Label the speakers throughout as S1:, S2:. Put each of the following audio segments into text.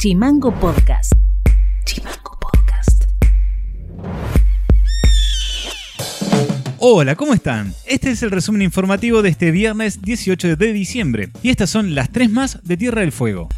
S1: Chimango Podcast. Chimango Podcast.
S2: Hola, ¿cómo están? Este es el resumen informativo de este viernes 18 de diciembre y estas son las tres más de Tierra del Fuego.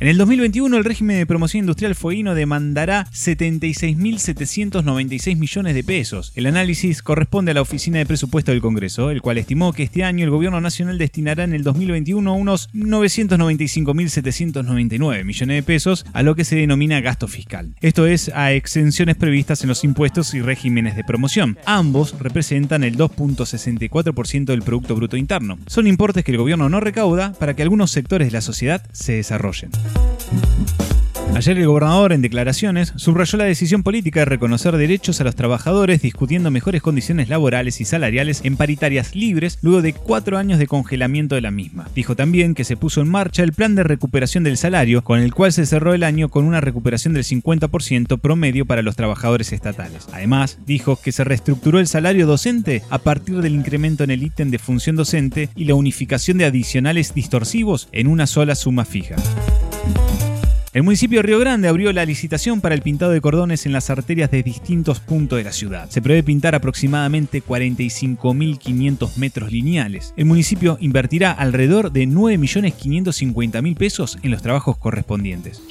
S2: En el 2021 el régimen de promoción industrial fueguino demandará 76.796 millones de pesos. El análisis corresponde a la Oficina de Presupuesto del Congreso, el cual estimó que este año el gobierno nacional destinará en el 2021 unos 995.799 millones de pesos a lo que se denomina gasto fiscal. Esto es a exenciones previstas en los impuestos y regímenes de promoción. Ambos representan el 2.64% del Producto Bruto Interno. Son importes que el gobierno no recauda para que algunos sectores de la sociedad se desarrollen. Ayer el gobernador, en declaraciones, subrayó la decisión política de reconocer derechos a los trabajadores discutiendo mejores condiciones laborales y salariales en paritarias libres luego de cuatro años de congelamiento de la misma. Dijo también que se puso en marcha el plan de recuperación del salario, con el cual se cerró el año con una recuperación del 50% promedio para los trabajadores estatales. Además, dijo que se reestructuró el salario docente a partir del incremento en el ítem de función docente y la unificación de adicionales distorsivos en una sola suma fija. El municipio de Río Grande abrió la licitación para el pintado de cordones en las arterias de distintos puntos de la ciudad. Se prevé pintar aproximadamente 45.500 metros lineales. El municipio invertirá alrededor de 9.550.000 pesos en los trabajos correspondientes.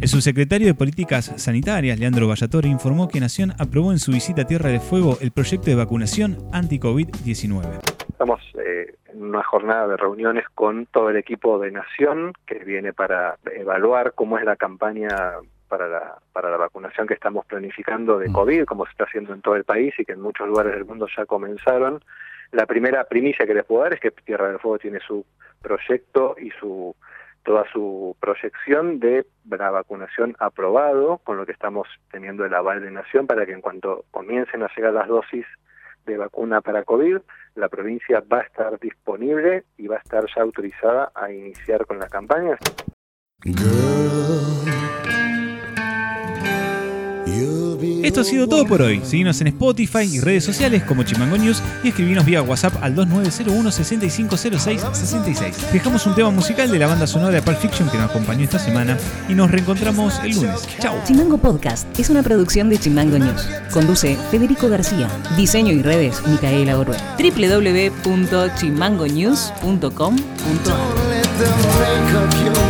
S2: El subsecretario de Políticas Sanitarias, Leandro Vallatore, informó que Nación aprobó en su visita a Tierra de Fuego el proyecto de vacunación anti-COVID-19.
S3: Estamos eh, una jornada de reuniones con todo el equipo de Nación que viene para evaluar cómo es la campaña para la, para la vacunación que estamos planificando de COVID, como se está haciendo en todo el país y que en muchos lugares del mundo ya comenzaron. La primera primicia que les puedo dar es que Tierra del Fuego tiene su proyecto y su toda su proyección de la vacunación aprobado, con lo que estamos teniendo el aval de Nación para que en cuanto comiencen a llegar las dosis de vacuna para COVID, la provincia va a estar disponible y va a estar ya autorizada a iniciar con las campañas.
S2: Esto ha sido todo por hoy. Seguimos en Spotify y redes sociales como Chimango News y escribinos vía WhatsApp al 2901 6506 66. Dejamos un tema musical de la banda sonora de Pulp Fiction que nos acompañó esta semana y nos reencontramos el lunes. Chao.
S1: Chimango Podcast es una producción de Chimango News. Conduce Federico García. Diseño y redes Micaela Orue. www.chimangonews.com.ar